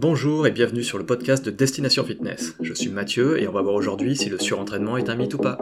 Bonjour et bienvenue sur le podcast de Destination Fitness. Je suis Mathieu et on va voir aujourd'hui si le surentraînement est un mythe ou pas.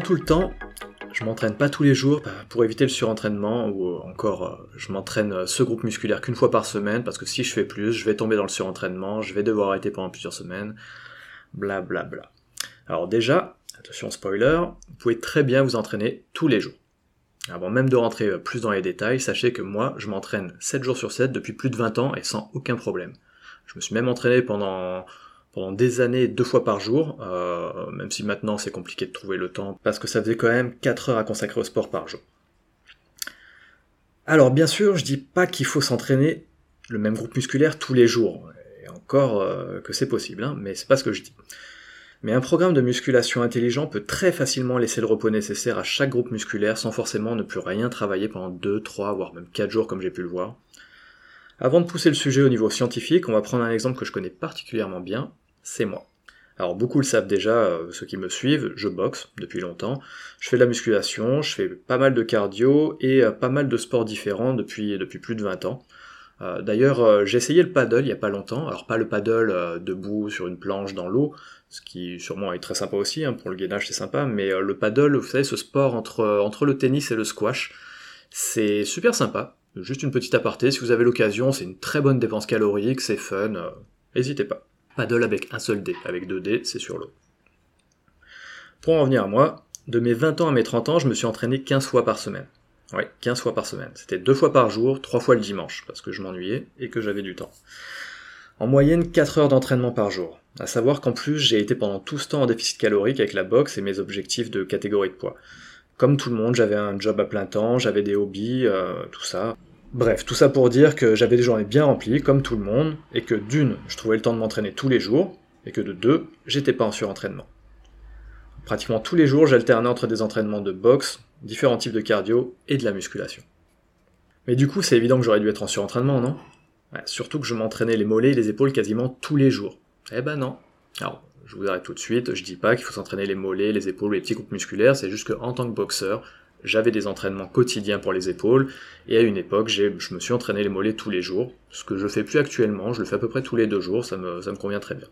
Tout le temps, je m'entraîne pas tous les jours bah, pour éviter le surentraînement, ou encore euh, je m'entraîne euh, ce groupe musculaire qu'une fois par semaine, parce que si je fais plus, je vais tomber dans le surentraînement, je vais devoir arrêter pendant plusieurs semaines, bla bla bla. Alors déjà, attention spoiler, vous pouvez très bien vous entraîner tous les jours. Avant même de rentrer euh, plus dans les détails, sachez que moi, je m'entraîne 7 jours sur 7 depuis plus de 20 ans et sans aucun problème. Je me suis même entraîné pendant pendant des années, deux fois par jour, euh, même si maintenant c'est compliqué de trouver le temps, parce que ça faisait quand même 4 heures à consacrer au sport par jour. Alors bien sûr, je dis pas qu'il faut s'entraîner le même groupe musculaire tous les jours, et encore euh, que c'est possible, hein, mais c'est pas ce que je dis. Mais un programme de musculation intelligent peut très facilement laisser le repos nécessaire à chaque groupe musculaire sans forcément ne plus rien travailler pendant 2, 3, voire même 4 jours comme j'ai pu le voir. Avant de pousser le sujet au niveau scientifique, on va prendre un exemple que je connais particulièrement bien, c'est moi. Alors beaucoup le savent déjà, euh, ceux qui me suivent, je boxe depuis longtemps, je fais de la musculation, je fais pas mal de cardio et euh, pas mal de sports différents depuis, plus de 20 ans. Euh, d'ailleurs, j'ai essayé le paddle il y a pas longtemps, alors pas le paddle debout sur une planche dans l'eau, ce qui sûrement est très sympa aussi, hein, pour le gainage c'est sympa, mais le paddle, vous savez, ce sport entre, entre le tennis et le squash, c'est super sympa. Juste une petite aparté, si vous avez l'occasion, c'est une très bonne dépense calorique, c'est fun, n'hésitez pas. Paddle avec un seul dé, avec deux dés, c'est sur l'eau. Pour en revenir à moi, de mes 20 ans à mes 30 ans, je me suis entraîné 15 fois par semaine. Ouais, 15 fois par semaine. C'était deux fois par jour, trois fois le dimanche, parce que je m'ennuyais et que j'avais du temps. En moyenne, 4 heures d'entraînement par jour. À savoir qu'en plus, j'ai été pendant tout ce temps en déficit calorique avec la boxe et mes objectifs de catégorie de poids. Comme tout le monde, j'avais un job à plein temps, j'avais des hobbies, euh, tout ça. Bref, tout ça pour dire que j'avais des journées bien remplies, comme tout le monde, et que d'une, je trouvais le temps de m'entraîner tous les jours, et que de deux, j'étais pas en surentraînement. Pratiquement tous les jours, j'alternais entre des entraînements de boxe, différents types de cardio et de la musculation. Mais du coup, c'est évident que j'aurais dû être en surentraînement, non? Surtout que je m'entraînais les mollets et les épaules quasiment tous les jours. Eh ben non. Alors, je vous arrête tout de suite, je dis pas qu'il faut s'entraîner les mollets, les épaules, les petits groupes musculaires, c'est juste qu'en tant que boxeur, j'avais des entraînements quotidiens pour les épaules, et à une époque, je me suis entraîné les mollets tous les jours, ce que je fais plus actuellement, je le fais à peu près tous les deux jours, ça me, convient très bien.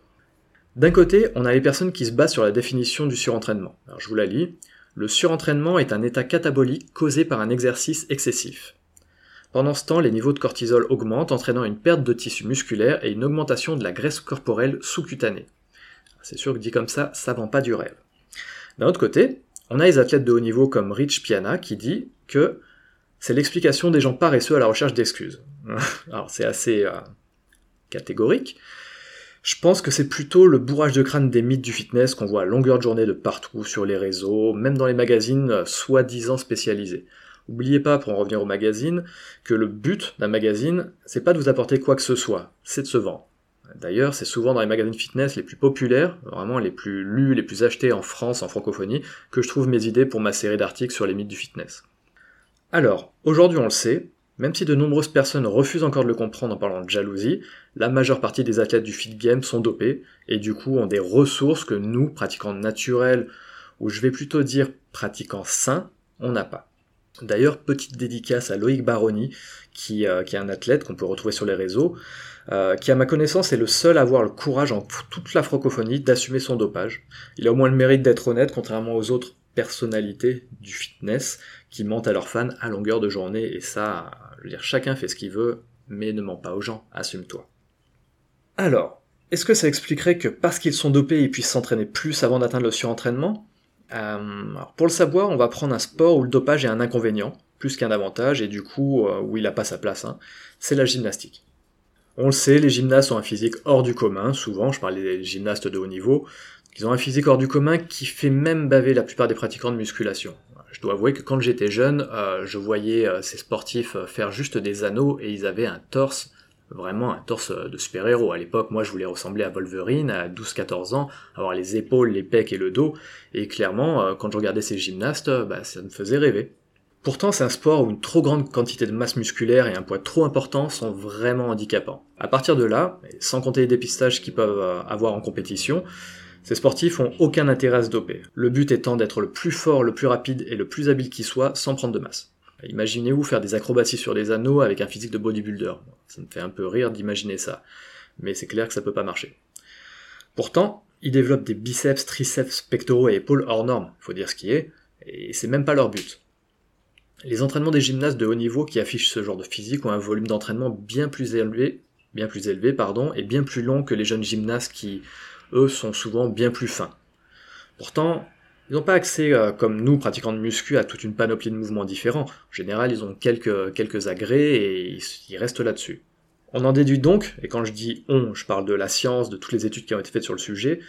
D'un côté, on a les personnes qui se basent sur la définition du surentraînement. Je vous la lis. Le surentraînement est un état catabolique causé par un exercice excessif. Pendant ce temps, les niveaux de cortisol augmentent, entraînant une perte de tissu musculaire et une augmentation de la graisse corporelle sous-cutanée. C'est sûr que dit comme ça, ça vend pas du rêve. D'un autre côté, on a les athlètes de haut niveau comme Rich Piana qui dit que c'est l'explication des gens paresseux à la recherche d'excuses. Alors c'est assez euh, catégorique. Je pense que c'est plutôt le bourrage de crâne des mythes du fitness qu'on voit à longueur de journée de partout sur les réseaux, même dans les magazines euh, soi-disant spécialisés. Oubliez pas, pour en revenir au magazine, que le but d'un magazine, c'est pas de vous apporter quoi que ce soit, c'est de se vendre. D'ailleurs, c'est souvent dans les magazines fitness les plus populaires, vraiment les plus lus, les plus achetés en France, en francophonie, que je trouve mes idées pour ma série d'articles sur les mythes du fitness. Alors, aujourd'hui on le sait, même si de nombreuses personnes refusent encore de le comprendre en parlant de jalousie, la majeure partie des athlètes du fit game sont dopés, et du coup ont des ressources que nous, pratiquants naturels, ou je vais plutôt dire pratiquants sains, on n'a pas. D'ailleurs, petite dédicace à Loïc Baroni, qui, euh, qui est un athlète qu'on peut retrouver sur les réseaux, euh, qui à ma connaissance est le seul à avoir le courage en toute la francophonie d'assumer son dopage. Il a au moins le mérite d'être honnête, contrairement aux autres personnalités du fitness qui mentent à leurs fans à longueur de journée, et ça, je veux dire, chacun fait ce qu'il veut, mais ne ment pas aux gens, assume-toi. Alors, est-ce que ça expliquerait que parce qu'ils sont dopés, ils puissent s'entraîner plus avant d'atteindre le surentraînement? Euh, Pour le savoir, on va prendre un sport où le dopage est un inconvénient, plus qu'un avantage, et du coup, euh, où il n'a pas sa place, hein, c'est la gymnastique. On le sait, les gymnastes ont un physique hors du commun, souvent, je parle des gymnastes de haut niveau, ils ont un physique hors du commun qui fait même baver la plupart des pratiquants de musculation. Je dois avouer que quand j'étais jeune, euh, je voyais euh, ces sportifs faire juste des anneaux et ils avaient un torse vraiment un torse de super-héros. À l'époque, moi, je voulais ressembler à Wolverine à 12-14 ans, avoir les épaules, les pecs et le dos, et clairement, euh, quand je regardais ces gymnastes, bah, ça me faisait rêver. Pourtant, c'est un sport où une trop grande quantité de masse musculaire et un poids trop important sont vraiment handicapants. À partir de là, sans compter les dépistages qu'ils peuvent euh, avoir en compétition, ces sportifs ont aucun intérêt à se doper. Le but étant d'être le plus fort, le plus rapide et le plus habile qui soit sans prendre de masse. Imaginez-vous faire des acrobaties sur des anneaux avec un physique de bodybuilder. Ça me fait un peu rire d'imaginer ça. Mais c'est clair que ça peut pas marcher. Pourtant, ils développent des biceps, triceps, pectoraux et épaules hors normes, faut dire ce qui est, et c'est même pas leur but. Les entraînements des gymnastes de haut niveau qui affichent ce genre de physique ont un volume d'entraînement bien plus élevé, bien plus élevé, pardon, et bien plus long que les jeunes gymnastes qui, eux, sont souvent bien plus fins. Pourtant, ils n'ont pas accès, euh, comme nous, pratiquants de muscu, à toute une panoplie de mouvements différents. En général, ils ont quelques, quelques agrès et ils, restent là-dessus. On en déduit donc, et quand je dis on, je parle de la science, de toutes les études qui ont été faites sur le sujet,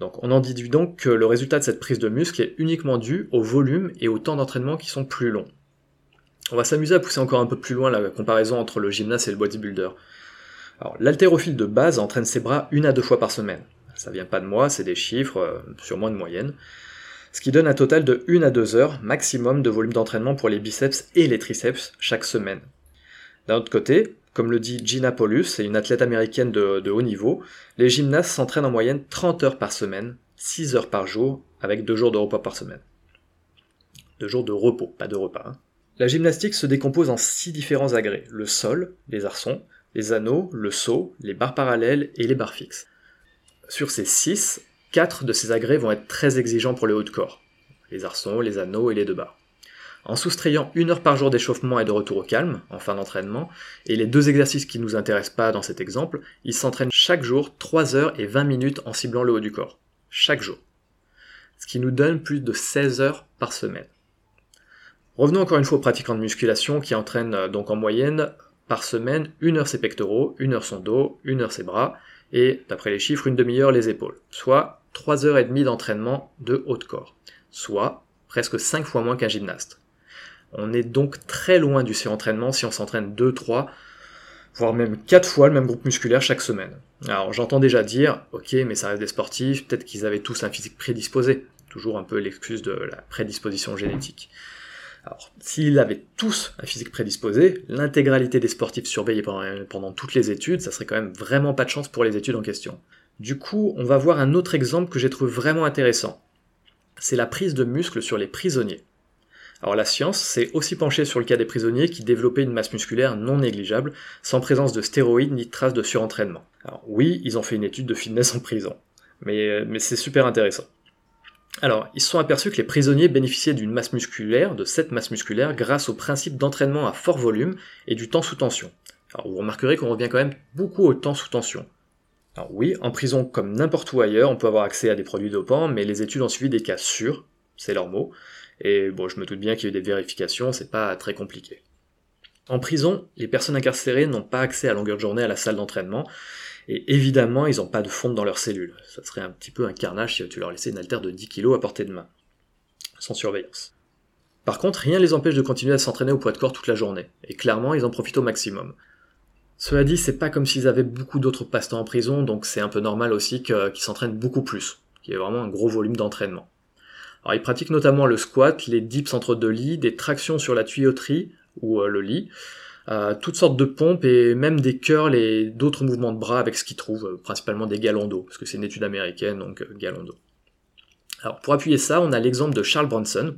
donc on en déduit donc que le résultat de cette prise de muscle est uniquement dû au volume et au temps d'entraînement qui sont plus longs. On va s'amuser à pousser encore un peu plus loin la comparaison entre le gymnase et le bodybuilder. Alors, l'haltérophile de base entraîne ses bras une à deux fois par semaine. Ça vient pas de moi, c'est des chiffres, euh, sûrement de moyenne ce qui donne un total de 1 à 2 heures maximum de volume d'entraînement pour les biceps et les triceps chaque semaine. D'un autre côté, comme le dit Gina Paulus, c'est une athlète américaine de, haut niveau, les gymnastes s'entraînent en moyenne 30 heures par semaine, 6 heures par jour, avec 2 jours de repas par semaine. 2 jours de repos, pas de repas. Hein. La gymnastique se décompose en 6 différents agrès, le sol, les arçons, les anneaux, le saut, les barres parallèles et les barres fixes. Sur ces 6, Quatre de ces agrès vont être très exigeants pour le haut de corps, les arçons, les anneaux et les deux barres. En soustrayant une heure par jour d'échauffement et de retour au calme, en fin d'entraînement, et les deux exercices qui ne nous intéressent pas dans cet exemple, ils s'entraînent chaque jour 3 heures et 20 minutes en ciblant le haut du corps. Chaque jour. Ce qui nous donne plus de 16 heures par semaine. Revenons encore une fois aux pratiquants de musculation qui entraînent euh, donc en moyenne par semaine une heure ses pectoraux, une heure son dos, une heure ses bras, et d'après les chiffres, une demi-heure les épaules. Soit 3h30 d'entraînement de haut de corps, soit presque 5 fois moins qu'un gymnaste. On est donc très loin du surentraînement si on s'entraîne 2, 3, voire même 4 fois le même groupe musculaire chaque semaine. Alors j'entends déjà dire, ok, mais ça reste des sportifs, peut-être qu'ils avaient tous un physique prédisposé. Toujours un peu l'excuse de la prédisposition génétique. Alors, s'ils avaient tous un physique prédisposé, l'intégralité des sportifs surveillés pendant, toutes les études, ça serait quand même vraiment pas de chance pour les études en question. Du coup, on va voir un autre exemple que j'ai trouvé vraiment intéressant. C'est la prise de muscle sur les prisonniers. Alors la science s'est aussi penchée sur le cas des prisonniers qui développaient une masse musculaire non négligeable, sans présence de stéroïdes ni de traces de surentraînement. Alors oui, ils ont fait une étude de fitness en prison, mais, mais c'est super intéressant. Alors, ils se sont aperçus que les prisonniers bénéficiaient d'une masse musculaire, de cette masse musculaire, grâce au principe d'entraînement à fort volume et du temps sous tension. Alors, vous remarquerez qu'on revient quand même beaucoup au temps sous tension. Alors oui, en prison comme n'importe où ailleurs, on peut avoir accès à des produits dopants, mais les études ont suivi des cas sûrs, c'est leur mot, et bon, je me doute bien qu'il y a eu des vérifications, c'est pas très compliqué. En prison, les personnes incarcérées n'ont pas accès à longueur de journée à la salle d'entraînement, et évidemment, ils n'ont pas de fonte dans leurs cellules. Ça serait un petit peu un carnage si tu leur laissais une haltère de 10 kg à portée de main, sans surveillance. Par contre, rien ne les empêche de continuer à s'entraîner au poids de corps toute la journée, et clairement, ils en profitent au maximum. Cela dit, c'est pas comme s'ils avaient beaucoup d'autres passe-temps en prison, donc c'est un peu normal aussi qu'ils s'entraînent beaucoup plus, qu'il y ait vraiment un gros volume d'entraînement. Alors ils pratiquent notamment le squat, les dips entre deux lits, des tractions sur la tuyauterie ou euh, le lit, euh, toutes sortes de pompes et même des curls et d'autres mouvements de bras avec ce qu'ils trouvent, euh, principalement des galons d'eau, parce que c'est une étude américaine, donc galons d'eau. Alors pour appuyer ça, on a l'exemple de Charles Bronson,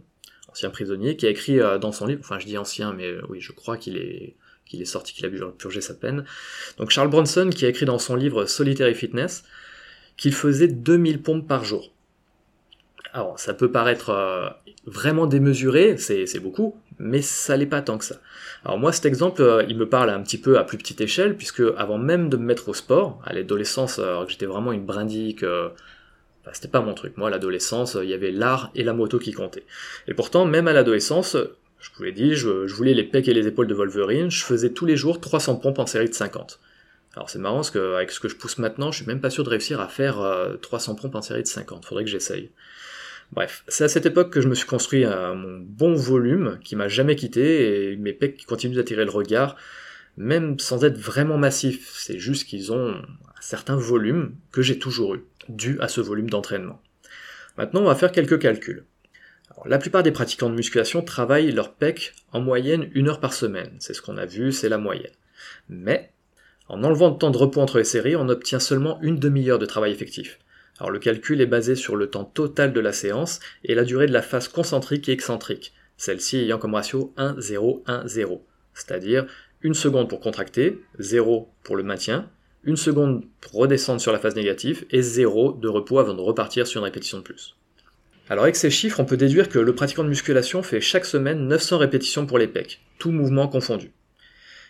ancien prisonnier, qui a écrit dans son livre, enfin je dis ancien, mais oui, je crois qu'il est qu'il est sorti, qu'il a purgé sa peine. Donc Charles Bronson, qui a écrit dans son livre Solitary Fitness, qu'il faisait 2000 pompes par jour. Alors, ça peut paraître euh, vraiment démesuré, c'est beaucoup, mais ça l'est pas tant que ça. Alors moi, cet exemple, euh, il me parle un petit peu à plus petite échelle, puisque avant même de me mettre au sport, à l'adolescence, alors que j'étais vraiment une brindique, euh, c'était pas mon truc. Moi, à l'adolescence, il y avait l'art et la moto qui comptaient. Et pourtant, même à l'adolescence, Je vous l'ai dit, je, je, voulais les pecs et les épaules de Wolverine, je faisais tous les jours 300 pompes en série de 50. Alors c'est marrant parce qu'avec ce que je pousse maintenant, je suis même pas sûr de réussir à faire 300 euh, pompes en série de 50, faudrait que j'essaye. Bref, c'est à cette époque que je me suis construit un, mon bon volume qui m'a jamais quitté et mes pecs qui continuent d'attirer le regard, même sans être vraiment massifs. C'est juste qu'ils ont un certain volume que j'ai toujours eu, dû à ce volume d'entraînement. Maintenant, on va faire quelques calculs. la plupart des pratiquants de musculation travaillent leur pec en moyenne une heure par semaine. C'est ce qu'on a vu, c'est la moyenne. Mais, en enlevant le temps de repos entre les séries, on obtient seulement une demi-heure de travail effectif. Alors le calcul est basé sur le temps total de la séance et la durée de la phase concentrique et excentrique, celle-ci ayant comme ratio 1, 0, 1, 0. C'est-à-dire une seconde pour contracter, 0 pour le maintien, une seconde pour redescendre sur la phase négative et 0 de repos avant de repartir sur une répétition de plus. Alors avec ces chiffres, on peut déduire que le pratiquant de musculation fait chaque semaine 900 répétitions pour les pecs, tout mouvement confondu.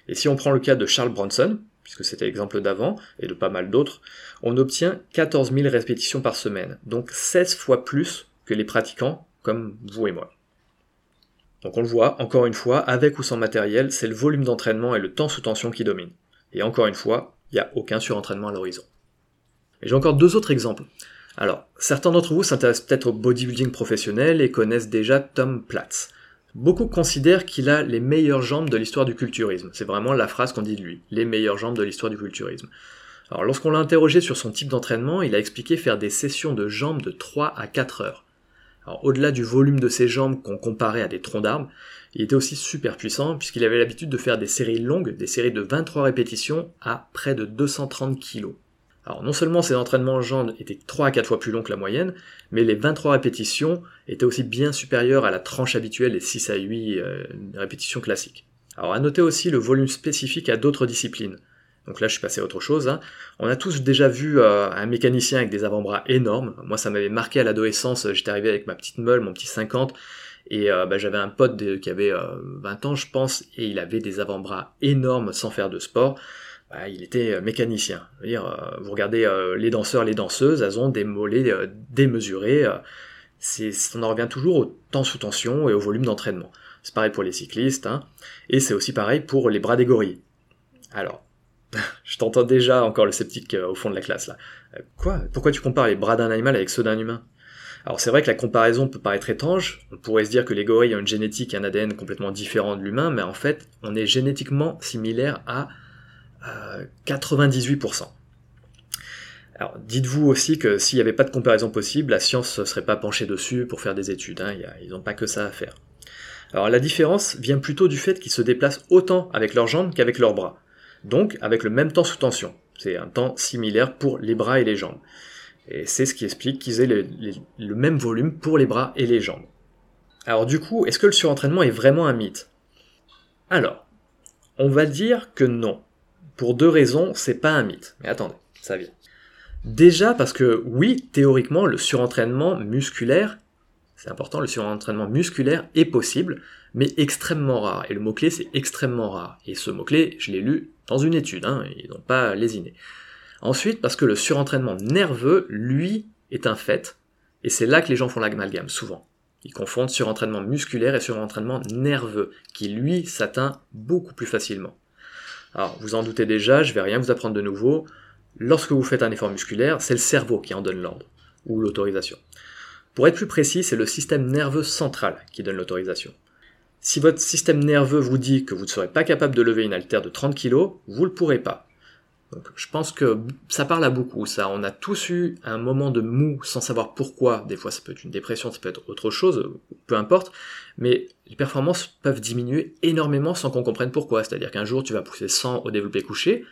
Et si on prend le cas de Charles Bronson, puisque c'était l'exemple d'avant, et de pas mal d'autres, on obtient 14 000 répétitions par semaine, donc 16 fois plus que les pratiquants comme vous et moi. Donc on le voit, encore une fois, avec ou sans matériel, c'est le volume d'entraînement et le temps sous tension qui dominent. Et encore une fois, il n'y a aucun surentraînement à l'horizon. Et j'ai encore deux autres exemples. Alors, certains d'entre vous s'intéressent peut-être au bodybuilding professionnel et connaissent déjà Tom Platz. Beaucoup considèrent qu'il a les meilleures jambes de l'histoire du culturisme. C'est vraiment la phrase qu'on dit de lui. Les meilleures jambes de l'histoire du culturisme. Alors lorsqu'on l'a interrogé sur son type d'entraînement, il a expliqué faire des sessions de jambes de 3 à 4 heures. Alors au-delà du volume de ses jambes qu'on comparait à des troncs d'arbres, il était aussi super puissant puisqu'il avait l'habitude de faire des séries longues, des séries de 23 répétitions à près de 230 kg. Alors non seulement ces entraînements jambes étaient 3 à 4 fois plus longs que la moyenne, mais les 23 répétitions étaient aussi bien supérieures à la tranche habituelle des 6 à 8 euh, répétitions classiques. Alors à noter aussi le volume spécifique à d'autres disciplines. Donc là je suis passé à autre chose. Hein. On a tous déjà vu euh, un mécanicien avec des avant-bras énormes. Moi ça m'avait marqué à l'adolescence, j'étais arrivé avec ma petite meule, mon petit 50, et euh, bah, j'avais un pote qui avait 20 ans je pense, et il avait des avant-bras énormes sans faire de sport. Bah, il était euh, mécanicien. euh, vous regardez euh, les danseurs, les danseuses, elles ont des mollets démesurés. On en revient toujours au temps sous tension et au volume d'entraînement. C'est pareil pour les cyclistes, hein, et c'est aussi pareil pour les bras des gorilles. Alors, je t'entends déjà encore le sceptique au fond de la classe là. Quoi? Pourquoi tu compares les bras d'un animal avec ceux d'un humain? Alors c'est vrai que la comparaison peut paraître étrange, on pourrait se dire que les gorilles ont une génétique et un ADN complètement différent de l'humain, mais en fait on est génétiquement similaire à 98%. Alors, dites-vous aussi que s'il n'y avait pas de comparaison possible, la science ne serait pas penchée dessus pour faire des études. Hein, ils n'ont pas que ça à faire. Alors, la différence vient plutôt du fait qu'ils se déplacent autant avec leurs jambes qu'avec leurs bras. Donc, avec le même temps sous tension. C'est un temps similaire pour les bras et les jambes. Et c'est ce qui explique qu'ils aient le, le même volume pour les bras et les jambes. Alors, du coup, est-ce que le surentraînement est vraiment un mythe? Alors, on va dire que non. Pour deux raisons, c'est pas un mythe. Mais attendez, ça vient. Déjà parce que oui, théoriquement, le surentraînement musculaire, c'est important, le surentraînement musculaire est possible, mais extrêmement rare. Et le mot-clé, c'est extrêmement rare. Et ce mot-clé, je l'ai lu dans une étude, hein, ils n'ont pas lésiné. Ensuite, parce que le surentraînement nerveux, lui, est un fait, et c'est là que les gens font l'amalgame, souvent. Ils confondent surentraînement musculaire et surentraînement nerveux, qui lui s'atteint beaucoup plus facilement. Alors, vous en doutez déjà, je vais rien vous apprendre de nouveau. Lorsque vous faites un effort musculaire, c'est le cerveau qui en donne l'ordre, ou l'autorisation. Pour être plus précis, c'est le système nerveux central qui donne l'autorisation. Si votre système nerveux vous dit que vous ne serez pas capable de lever une haltère de 30 kg, vous ne le pourrez pas. Donc, je pense que ça parle à beaucoup, ça. On a tous eu un moment de mou sans savoir pourquoi. Des fois, ça peut être une dépression, ça peut être autre chose, peu importe. Mais les performances peuvent diminuer énormément sans qu'on comprenne pourquoi. C'est-à-dire qu'un jour, tu vas pousser 100 au développé couché,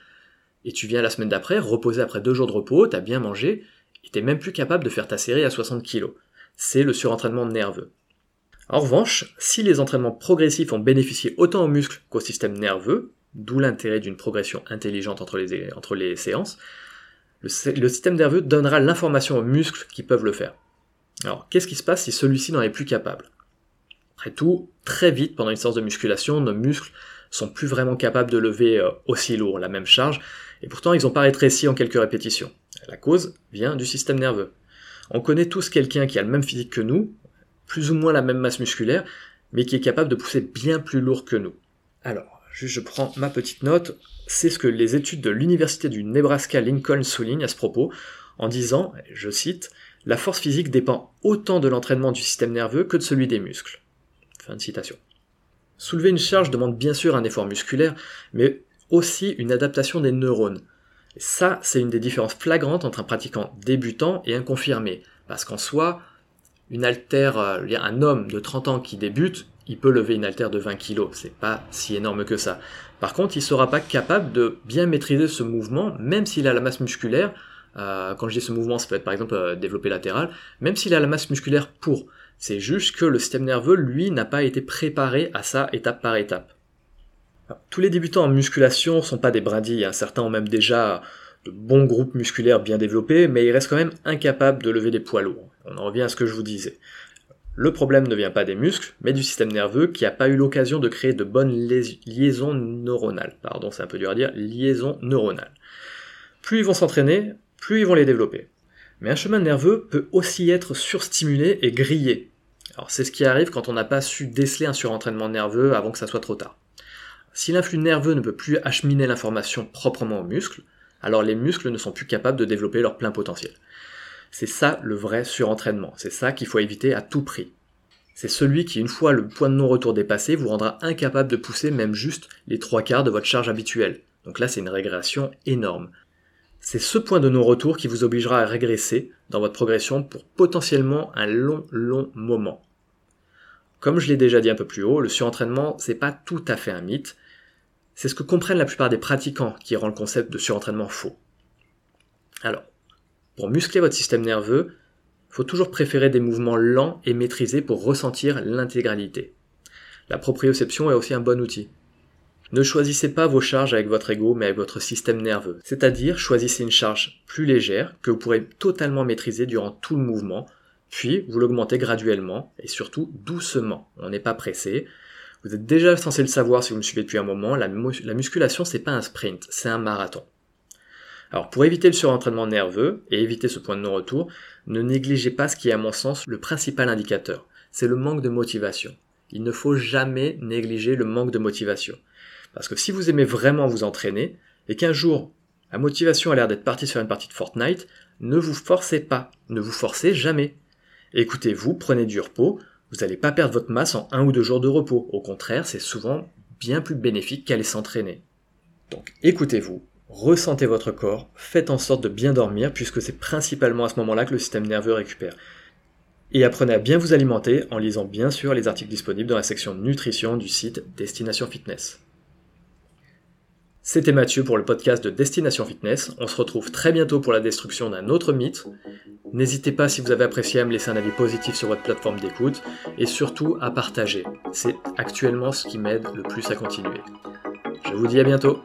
et tu viens la semaine d'après, reposer après deux jours de repos, t'as bien mangé, et t'es même plus capable de faire ta série à 60 kg. C'est le surentraînement nerveux. En revanche, si les entraînements progressifs ont bénéficié autant aux muscles qu'au système nerveux, d'où l'intérêt d'une progression intelligente entre les, séances, le, système nerveux donnera l'information aux muscles qui peuvent le faire. Alors, qu'est-ce qui se passe si celui-ci n'en est plus capable? Après tout, très vite, pendant une séance de musculation, nos muscles sont plus vraiment capables de lever euh, aussi lourd, la même charge, et pourtant ils n'ont pas rétréci en quelques répétitions. La cause vient du système nerveux. On connaît tous quelqu'un qui a le même physique que nous, plus ou moins la même masse musculaire, mais qui est capable de pousser bien plus lourd que nous. Alors, juste je prends ma petite note, c'est ce que les études de l'Université du Nebraska Lincoln soulignent à ce propos, en disant, je cite, La force physique dépend autant de l'entraînement du système nerveux que de celui des muscles. Fin de citation. Soulever une charge demande bien sûr un effort musculaire, mais aussi une adaptation des neurones. Et ça, c'est une des différences flagrantes entre un pratiquant débutant et un confirmé. Parce qu'en soi, une altère, euh, un homme de 30 ans qui débute, il peut lever une altère de 20 kg. C'est pas si énorme que ça. Par contre, il sera pas capable de bien maîtriser ce mouvement, même s'il a la masse musculaire. Euh, quand je dis ce mouvement, ça peut être par exemple euh, développé latéral, même s'il a la masse musculaire pour. C'est juste que le système nerveux, lui, n'a pas été préparé à ça étape par étape. tous les débutants en musculation sont pas des brindilles, hein. certains ont même déjà de bons groupes musculaires bien développés, mais ils restent quand même incapables de lever des poids lourds. On en revient à ce que je vous disais. Le problème ne vient pas des muscles, mais du système nerveux qui n'a pas eu l'occasion de créer de bonnes liaisons neuronales. Pardon, c'est un peu dur à dire, liaisons neuronales. Plus ils vont s'entraîner, plus ils vont les développer. Mais un chemin nerveux peut aussi être surstimulé et grillé. Alors c'est ce qui arrive quand on n'a pas su déceler un surentraînement nerveux avant que ça soit trop tard. Si l'influx nerveux ne peut plus acheminer l'information proprement aux muscles, alors les muscles ne sont plus capables de développer leur plein potentiel. C'est ça le vrai surentraînement, c'est ça qu'il faut éviter à tout prix. C'est celui qui, une fois le point de non-retour dépassé, vous rendra incapable de pousser même juste les trois quarts de votre charge habituelle. Donc là, c'est une régression énorme. C'est ce point de non-retour qui vous obligera à régresser dans votre progression pour potentiellement un long, long moment. Comme je l'ai déjà dit un peu plus haut, le surentraînement, c'est pas tout à fait un mythe. C'est ce que comprennent la plupart des pratiquants qui rend le concept de surentraînement faux. Alors, pour muscler votre système nerveux, il faut toujours préférer des mouvements lents et maîtrisés pour ressentir l'intégralité. La proprioception est aussi un bon outil. Ne choisissez pas vos charges avec votre ego, mais avec votre système nerveux. C'est-à-dire, choisissez une charge plus légère que vous pourrez totalement maîtriser durant tout le mouvement, puis vous l'augmentez graduellement et surtout doucement. On n'est pas pressé. Vous êtes déjà censé le savoir si vous me suivez depuis un moment, la, la musculation c'est pas un sprint, c'est un marathon. Alors pour éviter le surentraînement nerveux et éviter ce point de non-retour, ne négligez pas ce qui est à mon sens le principal indicateur, c'est le manque de motivation. Il ne faut jamais négliger le manque de motivation. Parce que si vous aimez vraiment vous entraîner, et qu'un jour, la motivation a l'air d'être partie sur une partie de Fortnite, ne vous forcez pas, ne vous forcez jamais. Écoutez-vous, prenez du repos, vous n'allez pas perdre votre masse en un ou deux jours de repos. Au contraire, c'est souvent bien plus bénéfique qu'aller s'entraîner. Donc écoutez-vous, ressentez votre corps, faites en sorte de bien dormir puisque c'est principalement à ce moment-là que le système nerveux récupère. Et apprenez à bien vous alimenter en lisant bien sûr les articles disponibles dans la section nutrition du site Destination Fitness. C'était Mathieu pour le podcast de Destination Fitness. On se retrouve très bientôt pour la destruction d'un autre mythe. N'hésitez pas si vous avez apprécié à me laisser un avis positif sur votre plateforme d'écoute et surtout à partager. C'est actuellement ce qui m'aide le plus à continuer. Je vous dis à bientôt